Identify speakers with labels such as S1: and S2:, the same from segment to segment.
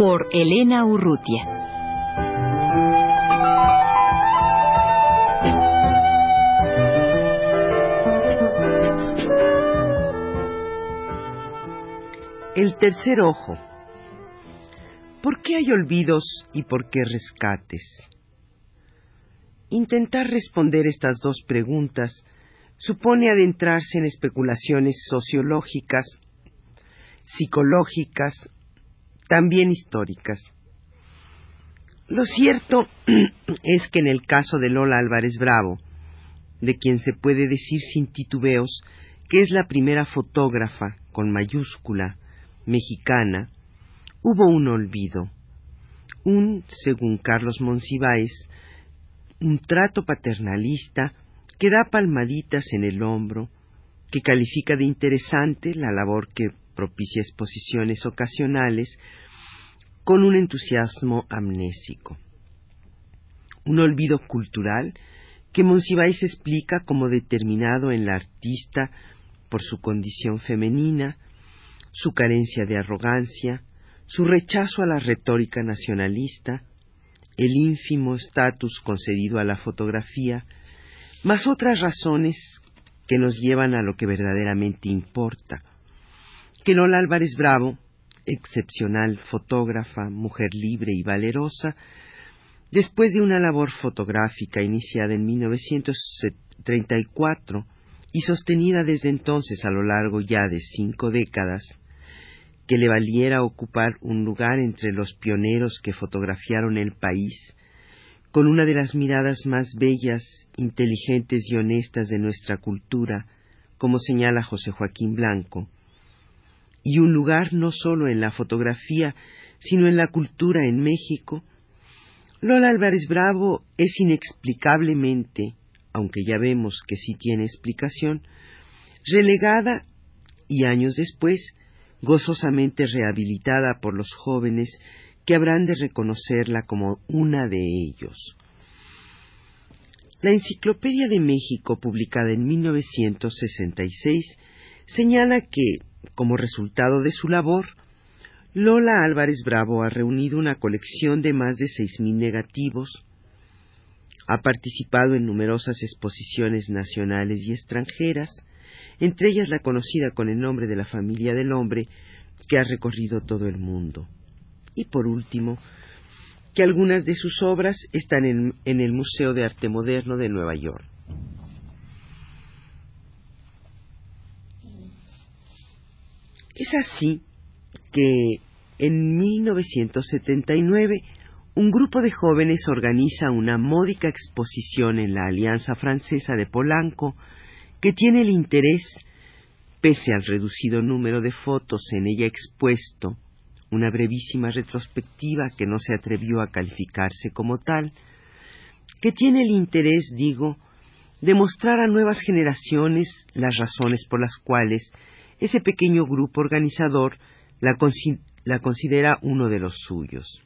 S1: Por Elena Urrutia.
S2: El tercer ojo. ¿Por qué hay olvidos y por qué rescates? Intentar responder estas dos preguntas supone adentrarse en especulaciones sociológicas, psicológicas, también históricas. Lo cierto es que en el caso de Lola Álvarez Bravo, de quien se puede decir sin titubeos que es la primera fotógrafa con mayúscula mexicana, hubo un olvido, un, según Carlos Monsiváis, un trato paternalista que da palmaditas en el hombro, que califica de interesante la labor que propicia exposiciones ocasionales, con un entusiasmo amnésico. Un olvido cultural que Monsiváis explica como determinado en la artista por su condición femenina, su carencia de arrogancia, su rechazo a la retórica nacionalista, el ínfimo estatus concedido a la fotografía, más otras razones que nos llevan a lo que verdaderamente importa, que Lola Álvarez Bravo, excepcional fotógrafa, mujer libre y valerosa, después de una labor fotográfica iniciada en 1934 y sostenida desde entonces a lo largo ya de cinco décadas, que le valiera ocupar un lugar entre los pioneros que fotografiaron el país, con una de las miradas más bellas, inteligentes y honestas de nuestra cultura, como señala José Joaquín Blanco, y un lugar no solo en la fotografía, sino en la cultura en México, Lola Álvarez Bravo es inexplicablemente, aunque ya vemos que sí tiene explicación, relegada y años después gozosamente rehabilitada por los jóvenes que habrán de reconocerla como una de ellos. La Enciclopedia de México, publicada en 1966, señala que, como resultado de su labor, Lola Álvarez Bravo ha reunido una colección de más de seis mil negativos, ha participado en numerosas exposiciones nacionales y extranjeras, entre ellas la conocida con el nombre de la familia del hombre, que ha recorrido todo el mundo. Y por último, que algunas de sus obras están en, en el Museo de Arte Moderno de Nueva York. Es así que en 1979 un grupo de jóvenes organiza una módica exposición en la Alianza Francesa de Polanco que tiene el interés, pese al reducido número de fotos en ella expuesto, una brevísima retrospectiva que no se atrevió a calificarse como tal, que tiene el interés, digo, de mostrar a nuevas generaciones las razones por las cuales ese pequeño grupo organizador la, considera uno de los suyos.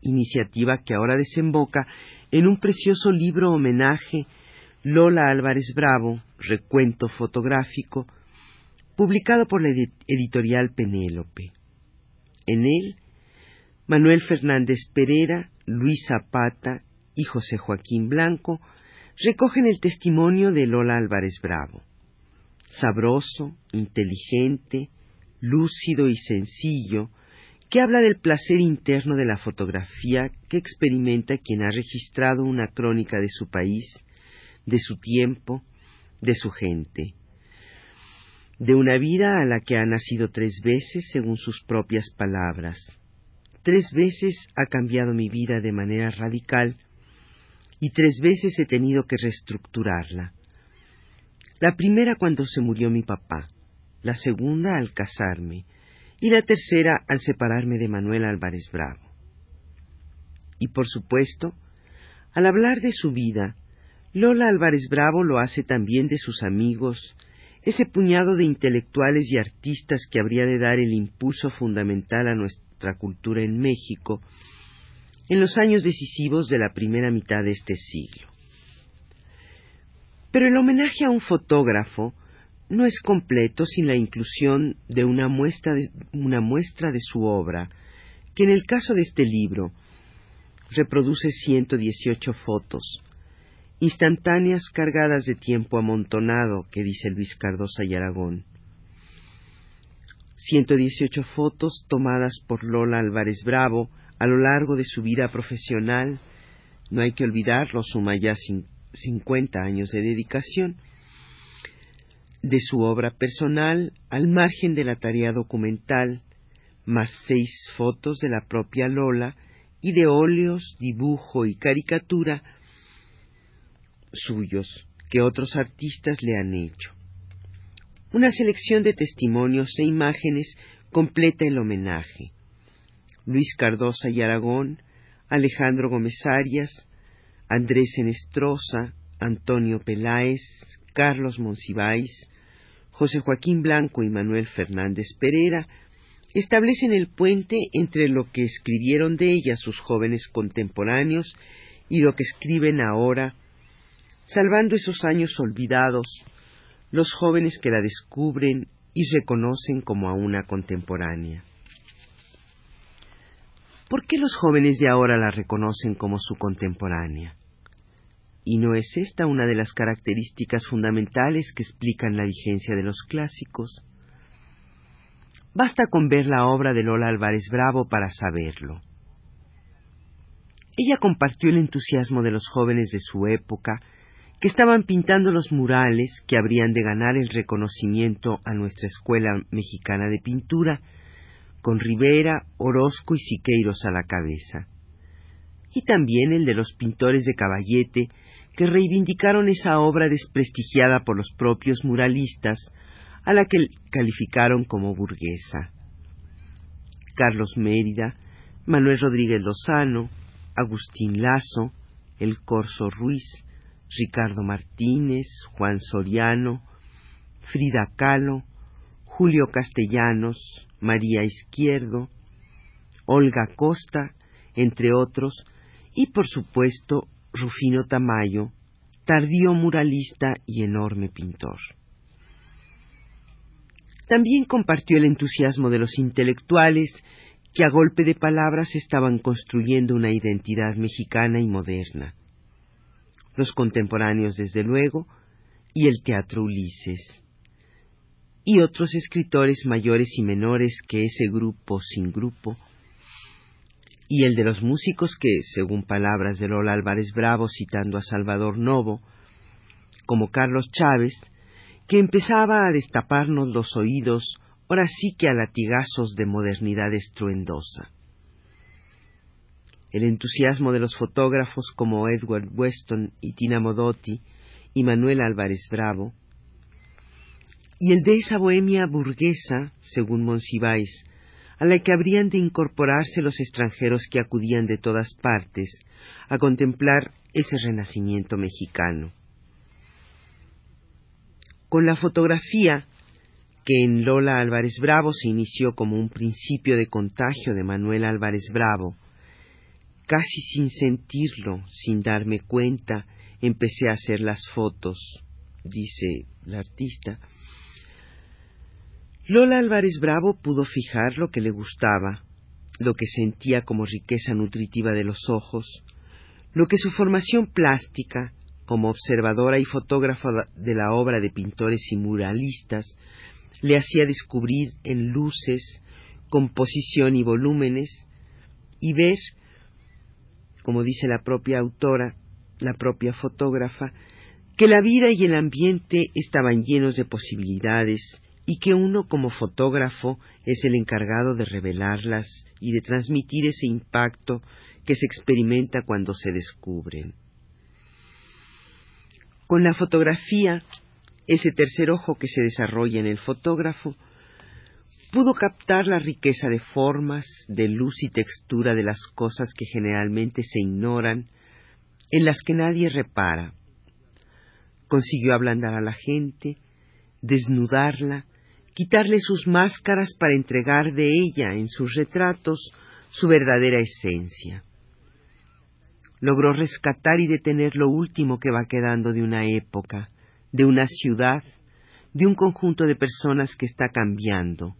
S2: Iniciativa que ahora desemboca en un precioso libro homenaje Lola Álvarez Bravo, recuento fotográfico, publicado por la editorial Penélope. En él, Manuel Fernández Pereira, Luis Zapata y José Joaquín Blanco recogen el testimonio de Lola Álvarez Bravo. Sabroso, inteligente, lúcido y sencillo, que habla del placer interno de la fotografía que experimenta quien ha registrado una crónica de su país de su tiempo, de su gente, de una vida a la que ha nacido tres veces según sus propias palabras. Tres veces ha cambiado mi vida de manera radical y tres veces he tenido que reestructurarla. La primera cuando se murió mi papá, la segunda al casarme, y la tercera al separarme de Manuel Álvarez Bravo. Y por supuesto, al hablar de su vida, Lola Álvarez Bravo lo hace también de sus amigos, ese puñado de intelectuales y artistas que habría de dar el impulso fundamental a nuestra cultura en México en los años decisivos de la primera mitad de este siglo. Pero el homenaje a un fotógrafo no es completo sin la inclusión de una muestra de, su obra, que en el caso de este libro reproduce 118 fotos, instantáneas cargadas de tiempo amontonado, que dice Luis Cardosa y Aragón. 118 fotos tomadas por Lola Álvarez Bravo a lo largo de su vida profesional, no hay que olvidarlo, suma ya 50 años de dedicación, de su obra personal al margen de la tarea documental, más seis fotos de la propia Lola y de óleos, dibujo y caricatura suyos que otros artistas le han hecho. Una selección de testimonios e imágenes completa el homenaje. Luis Cardosa y Aragón, Alejandro Gómez Arias, Andrés Enestrosa, Antonio Peláez, Carlos Monsiváis, José Joaquín Blanco y Manuel Fernández Pereira establecen el puente entre lo que escribieron de ella sus jóvenes contemporáneos y lo que escriben ahora salvando esos años olvidados, los jóvenes que la descubren y reconocen como a una contemporánea. ¿Por qué los jóvenes de ahora la reconocen como su contemporánea? ¿Y no es esta una de las características fundamentales que explican la vigencia de los clásicos? Basta con ver la obra de Lola Álvarez Bravo para saberlo. Ella compartió el entusiasmo de los jóvenes de su época que estaban pintando los murales que habrían de ganar el reconocimiento a nuestra Escuela Mexicana de Pintura, con Rivera, Orozco y Siqueiros a la cabeza, y también el de los pintores de Caballete, que reivindicaron esa obra desprestigiada por los propios muralistas, a la que calificaron como burguesa. Carlos Mérida, Manuel Rodríguez Lozano, Agustín Lazo, El Corso Ruiz, Ricardo Martínez, Juan Soriano, Frida Kahlo, Julio Castellanos, María Izquierdo, Olga Costa, entre otros, y por supuesto Rufino Tamayo, tardío muralista y enorme pintor. También compartió el entusiasmo de los intelectuales que a golpe de palabras estaban construyendo una identidad mexicana y moderna los contemporáneos desde luego, y el teatro Ulises, y otros escritores mayores y menores que ese grupo sin grupo, y el de los músicos que, según palabras de Lola Álvarez Bravo citando a Salvador Novo, como Carlos Chávez, que empezaba a destaparnos los oídos, ahora sí que a latigazos de modernidad estruendosa. El entusiasmo de los fotógrafos como Edward Weston y Tina Modotti y Manuel Álvarez Bravo, y el de esa bohemia burguesa, según Monsiváis, a la que habrían de incorporarse los extranjeros que acudían de todas partes a contemplar ese renacimiento mexicano. Con la fotografía, que en Lola Álvarez Bravo se inició como un principio de contagio de Manuel Álvarez Bravo, Casi sin sentirlo, sin darme cuenta, empecé a hacer las fotos, dice la artista. Lola Álvarez Bravo pudo fijar lo que le gustaba, lo que sentía como riqueza nutritiva de los ojos, lo que su formación plástica, como observadora y fotógrafa de la obra de pintores y muralistas, le hacía descubrir en luces, composición y volúmenes, y ver como dice la propia autora, la propia fotógrafa, que la vida y el ambiente estaban llenos de posibilidades y que uno como fotógrafo es el encargado de revelarlas y de transmitir ese impacto que se experimenta cuando se descubren. Con la fotografía, ese tercer ojo que se desarrolla en el fotógrafo, pudo captar la riqueza de formas, de luz y textura de las cosas que generalmente se ignoran, en las que nadie repara. Consiguió ablandar a la gente, desnudarla, quitarle sus máscaras para entregar de ella en sus retratos su verdadera esencia. Logró rescatar y detener lo último que va quedando de una época, de una ciudad, de un conjunto de personas que está cambiando,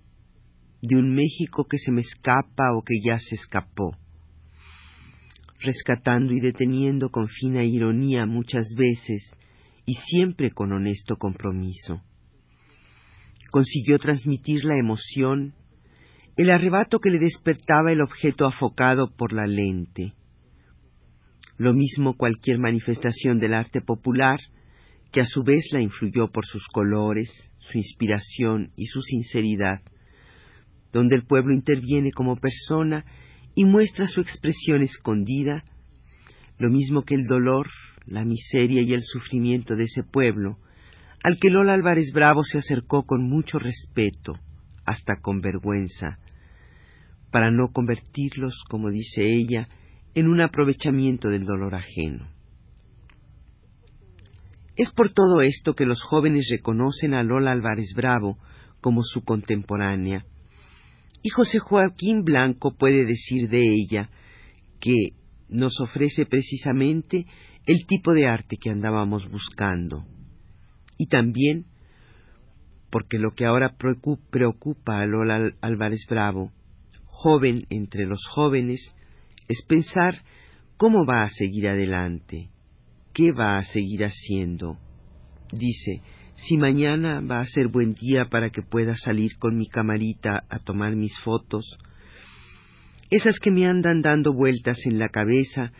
S2: de un México que se me escapa o que ya se escapó, rescatando y deteniendo con fina ironía muchas veces y siempre con honesto compromiso. Consiguió transmitir la emoción, el arrebato que le despertaba el objeto afocado por la lente. Lo mismo cualquier manifestación del arte popular, que a su vez la influyó por sus colores, su inspiración y su sinceridad, donde el pueblo interviene como persona y muestra su expresión escondida, lo mismo que el dolor, la miseria y el sufrimiento de ese pueblo, al que Lola Álvarez Bravo se acercó con mucho respeto, hasta con vergüenza, para no convertirlos, como dice ella, en un aprovechamiento del dolor ajeno. Es por todo esto que los jóvenes reconocen a Lola Álvarez Bravo como su contemporánea, y José Joaquín Blanco puede decir de ella que nos ofrece precisamente el tipo de arte que andábamos buscando. Y también porque lo que ahora preocupa a Lola Álvarez Bravo, joven entre los jóvenes, es pensar cómo va a seguir adelante, ¿qué va a seguir haciendo? Dice, si mañana va a ser buen día para que pueda salir con mi camarita a tomar mis fotos, esas que me andan dando vueltas en la cabeza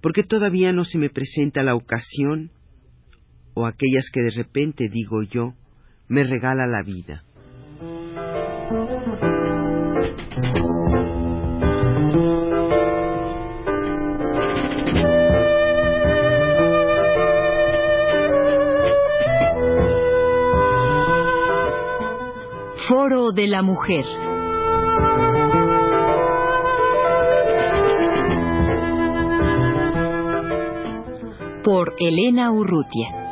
S2: porque todavía no se me presenta la ocasión, o aquellas que de repente digo yo, me regala la vida.
S1: Foro de la Mujer. Por Elena Urrutia.